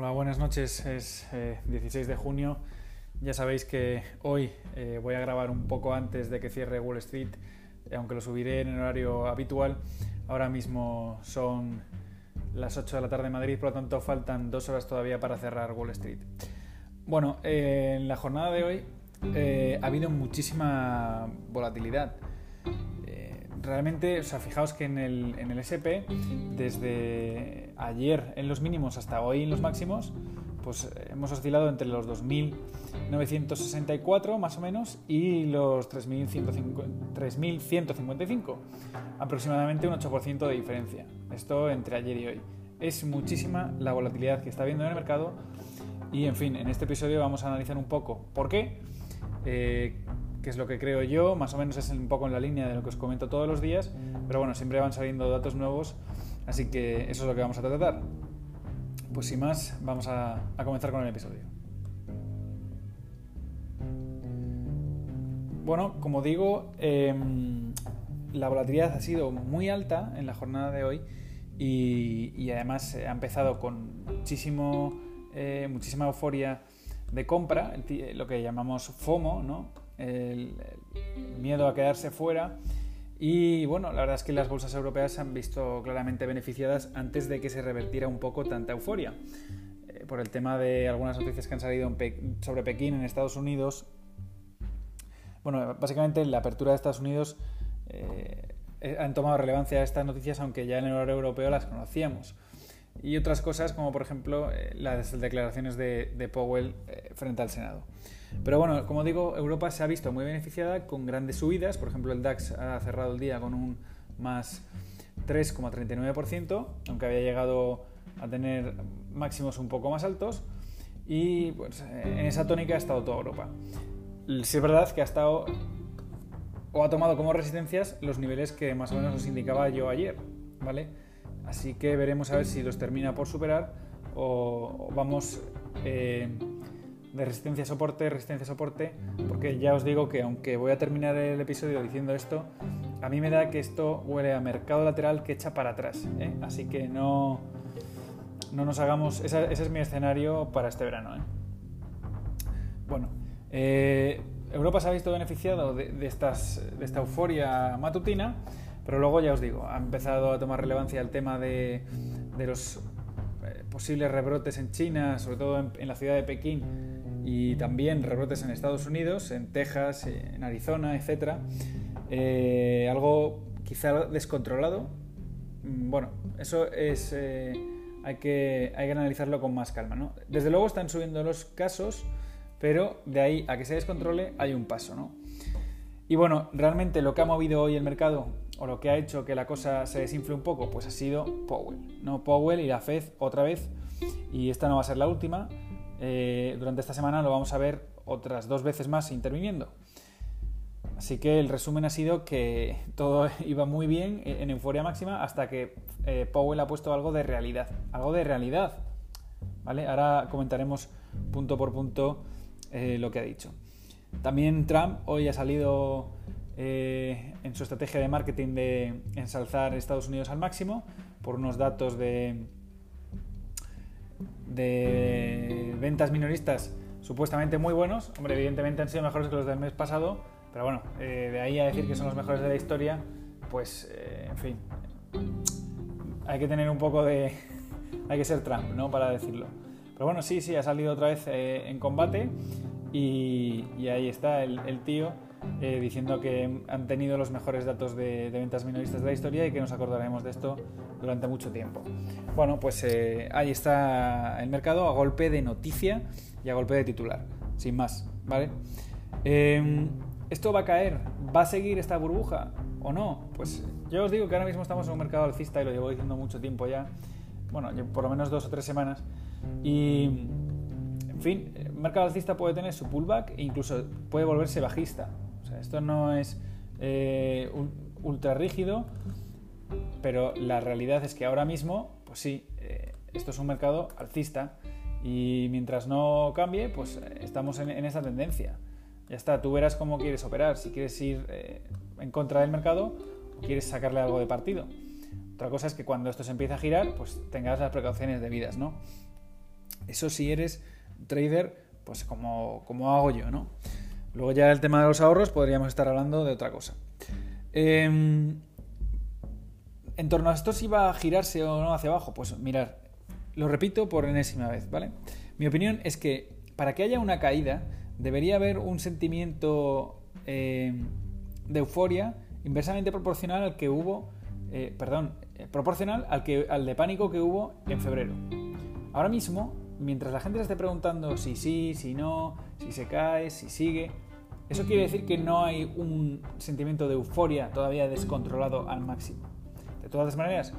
Hola, buenas noches. Es 16 eh, de junio. Ya sabéis que hoy eh, voy a grabar un poco antes de que cierre Wall Street, aunque lo subiré en el horario habitual. Ahora mismo son las 8 de la tarde en Madrid, por lo tanto faltan dos horas todavía para cerrar Wall Street. Bueno, eh, en la jornada de hoy ha habido muchísima volatilidad realmente, o sea, fijaos que en el, en el SP, desde ayer en los mínimos hasta hoy en los máximos, pues hemos oscilado entre los 2.964 más o menos y los 3.155, aproximadamente un 8% de diferencia. Esto entre ayer y hoy. Es muchísima la volatilidad que está habiendo en el mercado y en fin, en este episodio vamos a analizar un poco por qué, eh, que es lo que creo yo, más o menos es un poco en la línea de lo que os comento todos los días, pero bueno, siempre van saliendo datos nuevos, así que eso es lo que vamos a tratar. Pues sin más, vamos a, comenzar con el episodio. Bueno, como digo, em, la volatilidad ha sido muy alta en la jornada de hoy y, además ha empezado con muchísimo, eh, muchísima euforia de compra, lo que llamamos FOMO, ¿no? El, miedo a quedarse fuera. Y bueno, la verdad es que las bolsas europeas se han visto claramente beneficiadas antes de que se revertiera un poco tanta euforia. Eh, por el tema de algunas noticias que han salido sobre Pekín en Estados Unidos. Bueno, básicamente la apertura de Estados Unidos eh, han tomado relevancia estas noticias, aunque ya en el horario europeo las conocíamos. Y otras cosas, como por ejemplo eh, las declaraciones de, de Powell frente al Senado. Pero bueno, como digo, Europa se ha visto muy beneficiada con grandes subidas. Por ejemplo, el DAX ha cerrado el día con un más 3,39%, aunque había llegado a tener máximos un poco más altos. Y pues, en esa tónica ha estado toda Europa. Sí es verdad que ha estado o ha tomado como resistencias los niveles que más o menos os indicaba yo ayer, ¿vale? Así que veremos a ver si los termina por superar o, vamos eh, de resistencia soporte, resistencia soporte, porque ya os digo que aunque voy a terminar el episodio diciendo esto, a mí me da que esto huele a mercado lateral que echa para atrás. ¿eh? Así que no, no nos hagamos. ese es mi escenario para este verano. ¿eh? Bueno, eh, Europa se ha visto beneficiado de, estas, de esta euforia matutina, pero luego ya os digo, ha empezado a tomar relevancia el tema de, de los posibles rebrotes en China, sobre todo en, la ciudad de Pekín, y también rebrotes en Estados Unidos, en Texas, en Arizona, etc. Eh, algo quizá descontrolado. Mm, bueno, eso es... Eh, hay, que, hay que analizarlo con más calma. ¿no? Desde luego están subiendo los casos, pero de ahí a que se descontrole hay un paso. ¿no? Y bueno, realmente lo que ha movido hoy el mercado o lo que ha hecho que la cosa se desinfle un poco, pues ha sido Powell. No Powell y la Fed otra vez, y esta no va a ser la última. Eh, durante esta semana lo vamos a ver otras dos veces más interviniendo. Así que el resumen ha sido que todo iba muy bien en euforia máxima hasta que eh, Powell ha puesto algo de realidad. Algo de realidad. ¿Vale? Ahora comentaremos punto por punto eh, lo que ha dicho. También Trump hoy ha salido en su estrategia de marketing de ensalzar Estados Unidos al máximo por unos datos de, de ventas minoristas supuestamente muy buenos. Hombre, evidentemente han sido mejores que los del mes pasado, pero bueno, eh, de ahí a decir que son los mejores de la historia, pues, eh, en fin, hay que tener un poco de... hay que ser Trump, ¿no? Para decirlo. Pero bueno, sí, sí, ha salido otra vez en combate y, ahí está el tío eh, diciendo que han tenido los mejores datos de, ventas minoristas de la historia y que nos acordaremos de esto durante mucho tiempo. Bueno, pues eh, ahí está el mercado a golpe de noticia y a golpe de titular, sin más, ¿vale? Em, ¿Esto va a caer? ¿Va a seguir esta burbuja o no? Pues yo os digo que ahora mismo estamos en un mercado alcista y lo llevo diciendo mucho tiempo ya, bueno, por lo menos dos o tres semanas, y en fin, el mercado alcista puede tener su pullback e incluso puede volverse bajista esto no es eh, ultra rígido, pero la realidad es que ahora mismo, pues sí, eh, esto es un mercado alcista y mientras no cambie, pues eh, estamos en, esa tendencia. Ya está, tú verás cómo quieres operar, si quieres ir en contra del mercado o quieres sacarle algo de partido. Otra cosa es que cuando esto se empiece a girar, pues tengas las precauciones debidas, ¿no? Eso si eres trader, pues como, como hago yo, ¿no? Luego ya el tema de los ahorros podríamos estar hablando de otra cosa. Em, en torno a esto si va a girarse o no hacia abajo, pues mirar, lo repito por enésima vez, ¿vale? Mi opinión es que para que haya una caída debería haber un sentimiento em, de euforia inversamente proporcional al que hubo, eh, perdón, eh, proporcional al, que, al de pánico que hubo en febrero. Ahora mismo, mientras la gente se esté preguntando si sí, si no, si se cae, si sigue, eso quiere decir que no hay un sentimiento de euforia todavía descontrolado al máximo. De todas maneras,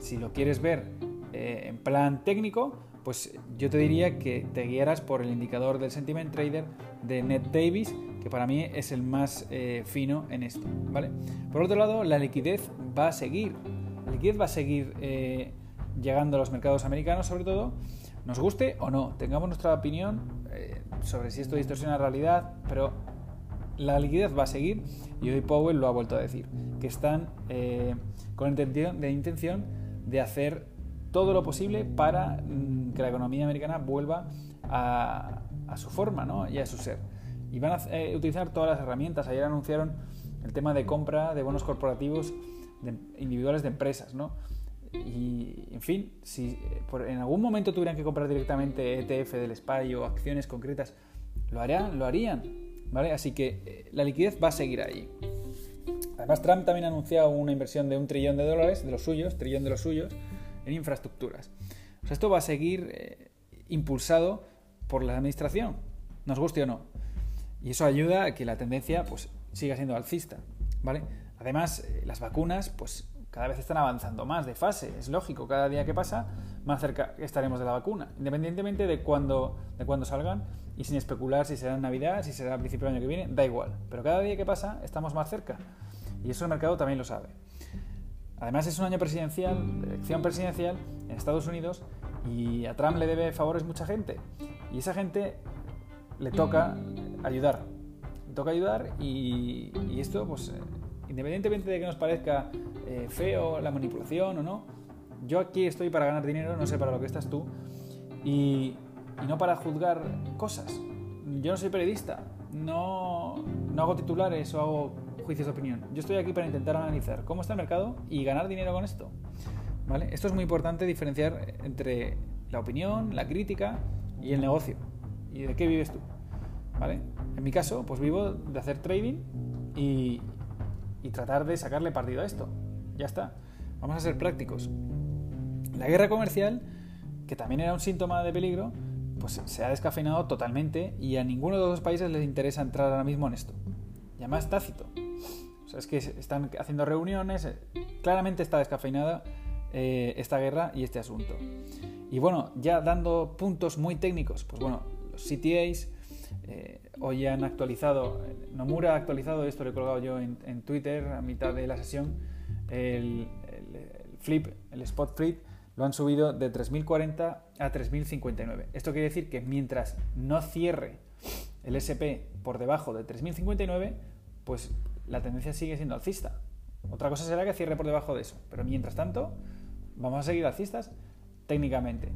si lo quieres ver eh, en plan técnico, pues yo te diría que te guiaras por el indicador del sentiment trader de Ned Davis, que para mí es el más eh, fino en esto. ¿vale? Por otro lado, la liquidez va a seguir. Liquidez va a seguir eh, llegando a los mercados americanos, sobre todo, nos guste o no, tengamos nuestra opinión sobre si esto distorsiona la realidad, pero la liquidez va a seguir y hoy Powell lo ha vuelto a decir, que están eh, con intención, de intención de hacer todo lo posible para mm, que la economía americana vuelva a, su forma ¿no? y a su ser. Y van a eh, utilizar todas las herramientas. Ayer anunciaron el tema de compra de bonos corporativos individuales de empresas. ¿no? Y, en fin, si en algún momento tuvieran que comprar directamente ETF del SPY o acciones concretas, lo harían, lo harían ¿vale? Así que eh, la liquidez va a seguir ahí. Además, Trump también ha anunciado una inversión de un trillón de dólares, de los suyos, trillón de los suyos, en infraestructuras. O esto va a seguir eh, impulsado por la administración, nos guste o no. Y eso ayuda a que la tendencia pues, siga siendo alcista, ¿vale? Además, eh, las vacunas, pues cada vez están avanzando más de fase, es lógico, cada día que pasa, más cerca estaremos de la vacuna, independientemente de cuándo de cuando salgan y sin especular si será en Navidad, si será a principio del año que viene, da igual. Pero cada día que pasa estamos más cerca. Y eso el mercado también lo sabe. Además es un año presidencial, elección presidencial en Estados Unidos y a Trump le debe favores mucha gente. Y esa gente le toca ayudar. Le toca ayudar y, esto, pues, eh, independientemente de que nos parezca eh, feo la manipulación o no, yo aquí estoy para ganar dinero, no sé para lo que estás tú. Y, y no para juzgar cosas. Yo no soy periodista, no, no hago titulares o hago juicios de opinión. Yo estoy aquí para intentar analizar cómo está el mercado y ganar dinero con esto. ¿Vale? Esto es muy importante diferenciar entre la opinión, la crítica y el negocio. ¿Y de qué vives tú? ¿Vale? En mi caso, pues vivo de hacer trading y, y tratar de sacarle partido a esto. Ya está. Vamos a ser prácticos. La guerra comercial, que también era un síntoma de peligro, pues se ha descafeinado totalmente y a ninguno de los dos países les interesa entrar ahora mismo en esto. Y además tácito. O sea, es que están haciendo reuniones, eh, claramente está descafeinada eh, esta guerra y este asunto. Y bueno, ya dando puntos muy técnicos, pues bueno, los CTAs eh, hoy han actualizado, Nomura ha actualizado, esto lo he colgado yo en, Twitter a mitad de la sesión, el, el flip, el spot flip, lo han subido de 3.040 a 3.059. Esto quiere decir que mientras no cierre el SP por debajo de 3.059, pues la tendencia sigue siendo alcista. Otra cosa será que cierre por debajo de eso, pero mientras tanto vamos a seguir alcistas técnicamente,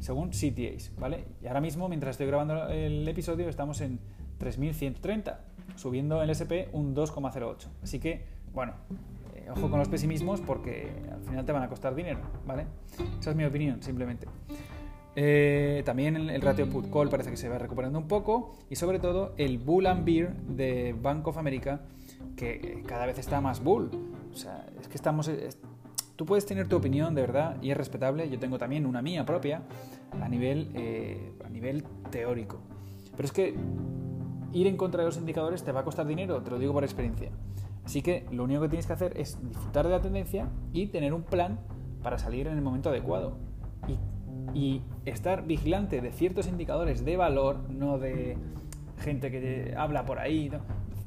según CTAs, ¿vale? Y ahora mismo, mientras estoy grabando el episodio, estamos en 3.130, subiendo el SP un 2,08. Así que, bueno, ojo con los pesimismos porque al final te van a costar dinero, ¿vale? Esa es mi opinión, simplemente. Eh, también el, ratio put call parece que se va recuperando un poco y sobre todo el bull and beer de Bank of America que cada vez está más bull. O sea, es que estamos... tú puedes tener tu opinión de verdad y es respetable. Yo tengo también una mía propia a nivel, eh, a nivel teórico. Pero es que ir en contra de los indicadores te va a costar dinero, te lo digo por experiencia. Así que lo único que tienes que hacer es disfrutar de la tendencia y tener un plan para salir en el momento adecuado. Y, estar vigilante de ciertos indicadores de valor, no de gente que habla por ahí,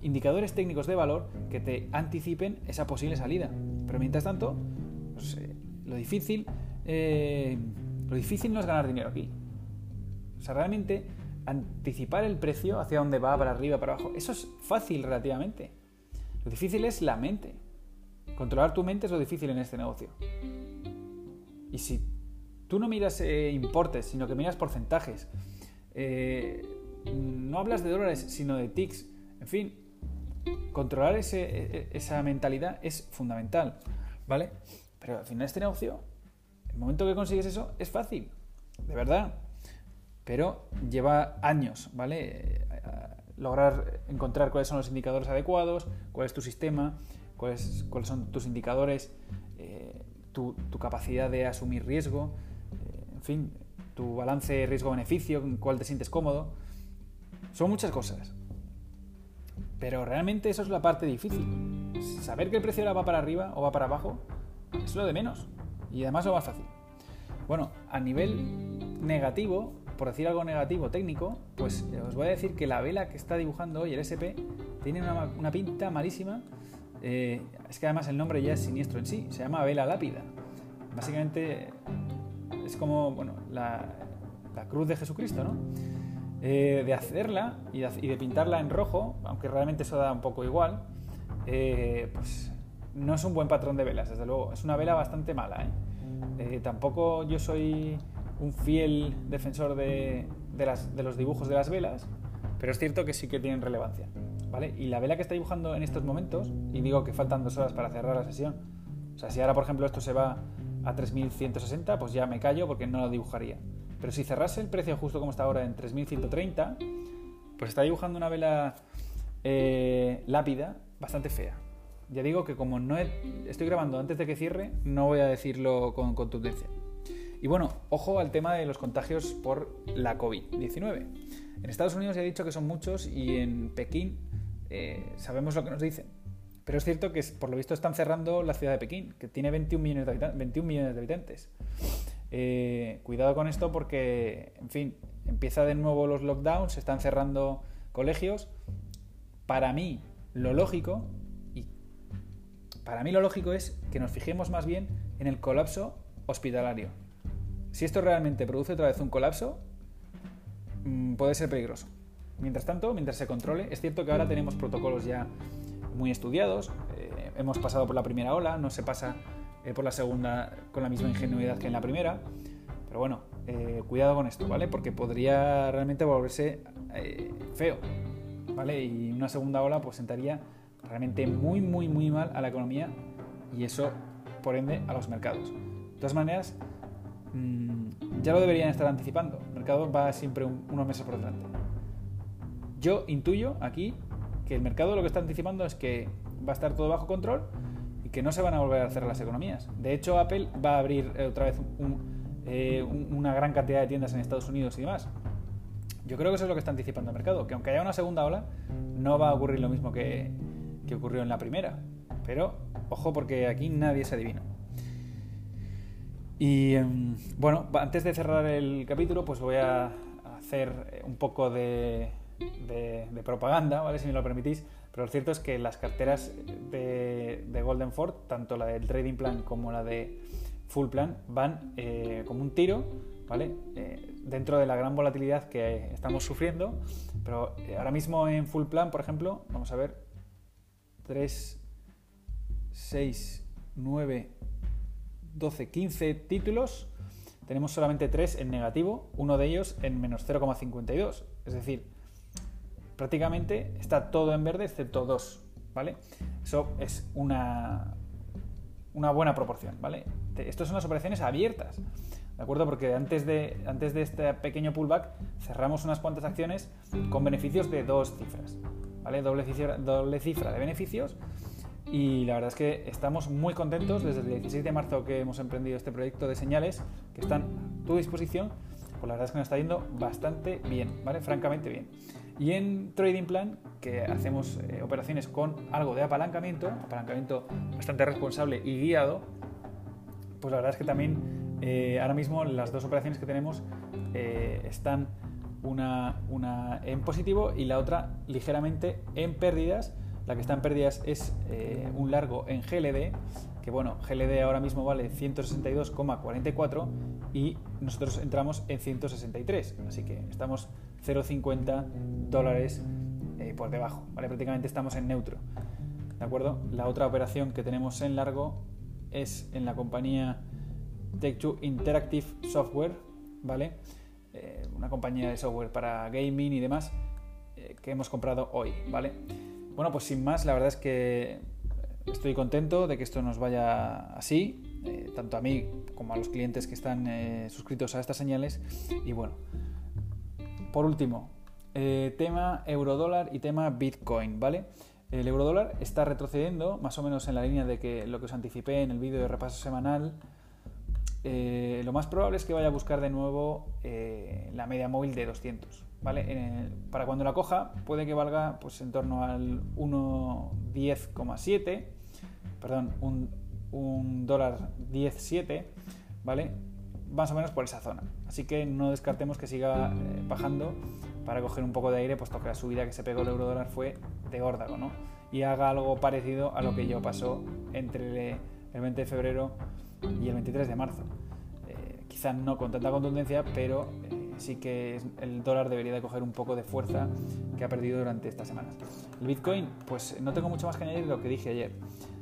indicadores técnicos de valor que te anticipen esa posible salida. Pero mientras tanto, lo difícil, eh, lo difícil no es ganar dinero aquí. O sea, realmente anticipar el precio hacia dónde va, para arriba, para abajo, eso es fácil relativamente. Lo difícil es la mente. Controlar tu mente es lo difícil en este negocio. Y si tú no miras eh, importes, sino que miras porcentajes. Eh, no hablas de dólares, sino de ticks. En fin, controlar e, e, esa mentalidad es fundamental, ¿vale? Pero al final este negocio, el momento que consigues eso, es fácil, de verdad. Pero lleva años, ¿vale? Lograr encontrar cuáles son los indicadores adecuados, cuál es tu sistema, cuáles, cuáles son tus indicadores, eh, tu, capacidad de asumir riesgo, eh, en fin, tu balance riesgo-beneficio, con cuál te sientes cómodo. Son muchas cosas. Pero realmente eso es la parte difícil. Saber que el precio ahora va para arriba o va para abajo es lo de menos. Y además lo más fácil. Bueno, a nivel negativo, por decir algo negativo técnico, pues os voy a decir que la vela que está dibujando hoy el SP tiene una, pinta malísima. Eh, es que además el nombre ya es siniestro en sí, se llama vela lápida. Básicamente es como bueno, la, cruz de Jesucristo, ¿no? Eh, de hacerla y de, pintarla en rojo, aunque realmente eso da un poco igual, eh, pues no es un buen patrón de velas, desde luego. Es una vela bastante mala. ¿eh? eh tampoco yo soy un fiel defensor de, de, los dibujos de las velas, pero es cierto que sí que tienen relevancia. ¿vale? Y la vela que está dibujando en estos momentos, y digo que faltan dos horas para cerrar la sesión, o sea, si ahora por ejemplo esto se va a 3160, pues ya me callo porque no lo dibujaría. Pero si cerrase el precio justo como está ahora en 3130, pues está dibujando una vela eh, lápida bastante fea. Ya digo que como no estoy grabando antes de que cierre, no voy a decirlo con contundencia. Y bueno, ojo al tema de los contagios por la COVID-19. En Estados Unidos ya he dicho que son muchos y en Pekín eh, sabemos lo que nos dicen. Pero es cierto que por lo visto están cerrando la ciudad de Pekín, que tiene 21 millones de, habitantes. 21 millones de habitantes. Eh, cuidado con esto porque, en fin, empieza de nuevo los lockdowns, se están cerrando colegios. Para mí, lo lógico, para mí lo lógico es que nos fijemos más bien en el colapso hospitalario. Si esto realmente produce otra vez un colapso, mm, puede ser peligroso. Mientras tanto, mientras se controle, es cierto que ahora tenemos protocolos ya muy estudiados, eh, hemos pasado por la primera ola, no se pasa eh, por la segunda con la misma ingenuidad que en la primera, pero bueno, eh, cuidado con esto, ¿vale? Porque podría realmente volverse feo, ¿vale? Y una segunda ola pues sentaría realmente muy, muy, muy mal a la economía y eso, por ende, a los mercados. De todas maneras, mm, ya lo deberían estar anticipando. El mercado va siempre unos meses por delante. Yo intuyo aquí que el mercado lo que está anticipando es que va a estar todo bajo control y que no se van a volver a cerrar las economías. De hecho, Apple va a abrir eh, otra vez eh, una gran cantidad de tiendas en Estados Unidos y demás. Yo creo que eso es lo que está anticipando el mercado, que aunque haya una segunda ola, no va a ocurrir lo mismo que, ocurrió en la primera. Pero, ojo, porque aquí nadie se adivina. Y em, bueno, antes de cerrar el capítulo, pues voy a hacer un poco de, propaganda, ¿vale? Si me lo permitís. Pero lo cierto es que las carteras de, Golden Ford, tanto la del Trading Plan como la de Full Plan, van eh, como un tiro, ¿vale? Eh, dentro de la gran volatilidad que estamos sufriendo. Pero eh, ahora mismo en Full Plan, por ejemplo, vamos a ver, 3, 6, 9, 12, 15 títulos. Tenemos solamente 3 en negativo, uno de ellos en menos 0,52. Es decir, prácticamente está todo en verde excepto dos, ¿vale? Eso es una, una buena proporción, ¿vale? Estas son las operaciones abiertas, ¿de acuerdo? Porque antes de, antes de este pequeño pullback cerramos unas cuantas acciones con beneficios de dos cifras, ¿vale? Doble cifra, doble cifra de beneficios y la verdad es que estamos muy contentos desde el 16 de marzo que hemos emprendido este proyecto de señales que están a tu disposición, pues la verdad es que nos está yendo bastante bien, ¿vale? Francamente bien. Y en Trading Plan, que hacemos eh, operaciones con algo de apalancamiento, apalancamiento bastante responsable y guiado, pues la verdad es que también eh, ahora mismo las dos operaciones que tenemos eh, están una, una, en positivo y la otra ligeramente en pérdidas. La que está en pérdidas es un largo en GLD, que bueno, GLD ahora mismo vale 162,44 y nosotros entramos en 163, así que estamos 0,50 dólares eh, por debajo, ¿vale? Prácticamente estamos en neutro, ¿de acuerdo? La otra operación que tenemos en largo es en la compañía Take-Two Interactive Software, ¿vale? Eh, una compañía de software para gaming y demás eh, que hemos comprado hoy, ¿vale? Bueno, pues sin más, la verdad es que estoy contento de que esto nos vaya así, eh, tanto a mí como a los clientes que están suscritos a estas señales. Y bueno, por último, tema eurodólar y tema Bitcoin, ¿vale? El eurodólar está retrocediendo, más o menos en la línea de que lo que os anticipé en el vídeo de repaso semanal. Eh, lo más probable es que vaya a buscar de nuevo eh, la media móvil de 200. ¿vale? para cuando la coja puede que valga pues, en torno al 1.10,7, perdón, un, un dólar 10,7, ¿vale? más o menos por esa zona. Así que no descartemos que siga eh, bajando para coger un poco de aire, puesto que la subida que se pegó el euro dólar fue de órdago, ¿no? Y haga algo parecido a lo que yo pasó entre el 20 de febrero y el 23 de marzo. Eh, quizás no con tanta contundencia, pero eh, sí que el dólar debería de coger un poco de fuerza que ha perdido durante estas semanas. El Bitcoin, pues no tengo mucho más que añadir de lo que dije ayer.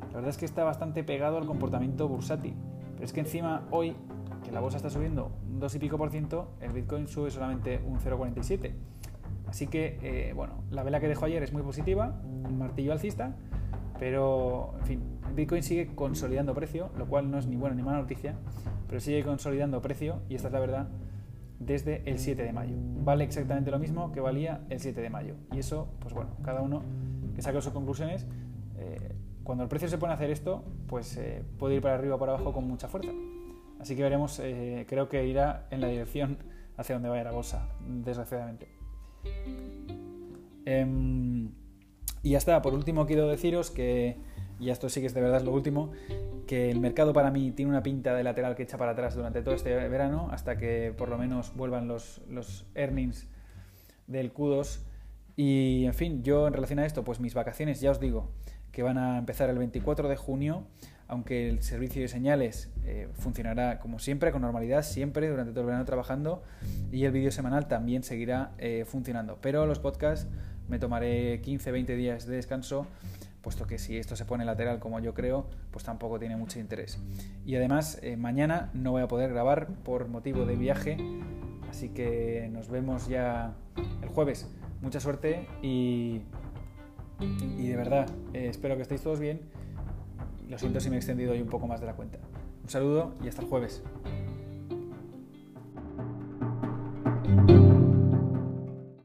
La verdad es que está bastante pegado al comportamiento bursátil, pero es que encima hoy que la bolsa está subiendo un 2 y pico por ciento, el Bitcoin sube solamente un 0,47. Así que, eh, bueno, la vela que dejó ayer es muy positiva, un martillo alcista, pero, en fin, Bitcoin sigue consolidando precio, lo cual no es ni buena ni mala noticia, pero sigue consolidando precio, y esta es la verdad, desde el 7 de mayo. Vale exactamente lo mismo que valía el 7 de mayo. Y eso, pues bueno, cada uno que saque sus conclusiones. Eh, cuando el precio se pone a hacer esto, pues eh, puede ir para arriba o para abajo con mucha fuerza. Así que veremos, eh, creo que irá en la dirección hacia donde vaya la bolsa, desgraciadamente. Em, y ya está, por último quiero deciros que, y esto sí que es de verdad lo último, que el mercado para mí tiene una pinta de lateral que echa para atrás durante todo este verano, hasta que por lo menos vuelvan los, los earnings del Q2. Y en fin, yo en relación a esto, pues mis vacaciones, ya os digo, que van a empezar el 24 de junio aunque el servicio de señales eh, funcionará como siempre, con normalidad, siempre durante todo el verano trabajando y el vídeo semanal también seguirá eh, funcionando. Pero los podcasts me tomaré 15-20 días de descanso, puesto que si esto se pone lateral como yo creo, pues tampoco tiene mucho interés. Y además, eh, mañana no voy a poder grabar por motivo de viaje, así que nos vemos ya el jueves. Mucha suerte y, y de verdad, espero que estéis todos bien lo siento si me he extendido hoy un poco más de la cuenta. Un saludo y hasta el jueves.